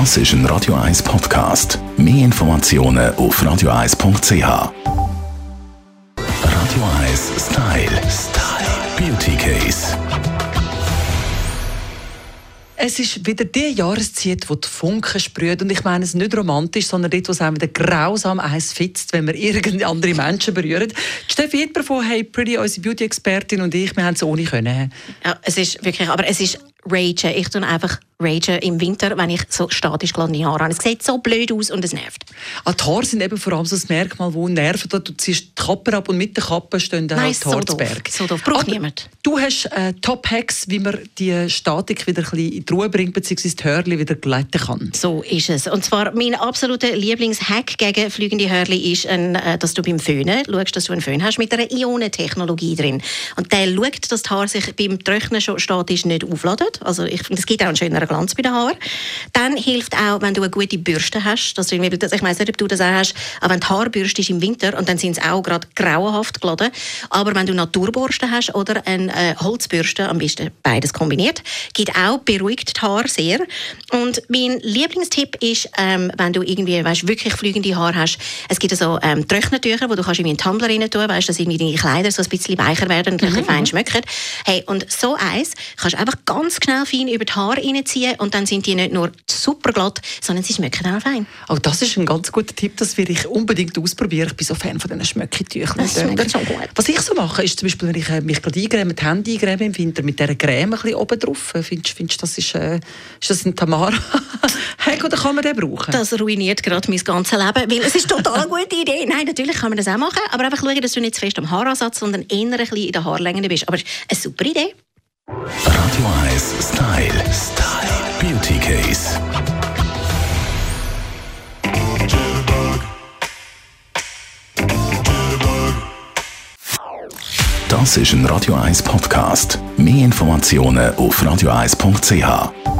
Das ist ein Radio 1 Podcast. Mehr Informationen auf radio1.ch. Radio 1 Style. Style. Beauty Case. Es ist wieder die Jahreszeit, wo die Funken sprüht. Und ich meine es nicht romantisch, sondern dort, wo es einem wieder grausam eins fitzt, wenn wir irgendeine andere Menschen berühren. Die Steffi Edber von Hey Pretty, unsere Beauty-Expertin und ich, wir haben es ohne können. Ja, es ist wirklich, aber es ist Rage. Ich tue einfach ragen im Winter, wenn ich so statisch geladene Haare habe. Es sieht so blöd aus und es nervt. Ah, die Haare sind eben vor allem so das Merkmal, wo nerven. Du ziehst die Kappe ab und mit der Kappe stehen dann Nein, halt die Haare so. Berg. So doof. Braucht Aber niemand. Du hast äh, Top-Hacks, wie man die Statik wieder ein bisschen in die Ruhe bringt, beziehungsweise die Hörli wieder gleiten kann. So ist es. Und zwar mein absoluter Lieblingshack gegen fliegende Hörli ist, ein, äh, dass du beim Föhnen schaust, dass du einen Föhn hast mit einer Ionentechnologie drin. Und der schaut, dass die Haare sich beim Trocknen schon statisch nicht aufladen. Also ich finde, es gibt auch einen schöneren Glanz bei den Haaren. Dann hilft auch, wenn du eine gute Bürste hast, irgendwie, ich weiß nicht, ob du das auch hast, aber wenn die Haare bürstest im Winter und dann sind sie auch gerade grauenhaft geladen, aber wenn du Naturborsten hast oder eine äh, Holzbürste, am besten beides kombiniert, geht auch, beruhigt die Haare sehr. Und mein Lieblingstipp ist, ähm, wenn du irgendwie, weißt, wirklich fliegende Haare hast, es gibt so ähm, Trocknertücher, wo du kannst in den Tumbler rein tun, weißt, dass irgendwie deine Kleider so ein bisschen weicher werden und bisschen fein schmecken. Hey, und so eins kannst du einfach ganz schnell fein über die Haare reinziehen und dann sind die nicht nur super glatt, sondern sie schmecken auch fein. Oh, das ist ein ganz guter Tipp, das will ich unbedingt ausprobieren. Ich bin so Fan von diesen Schmöcketüchern. Das schmeckt schon gut. Was ich so mache, ist zum Beispiel, wenn ich äh, mich gerade eingräme, die Hände eingräme im Winter, mit dieser Creme ein bisschen oben drauf. Findest du, das ist, äh, ist das ein Tamara-Hack oder kann man den brauchen? Das ruiniert gerade mein ganzes Leben, weil es ist total eine gute Idee. Nein, natürlich kann man das auch machen, aber einfach schauen, dass du nicht zu fest am Haaransatz, sondern eher ein bisschen in der Haarlänge bist. Aber eine super Idee. Radio 1 Style. Style. Beauty Case. Das ist ein Radio 1 Podcast. Mehr Informationen auf radio1.ch.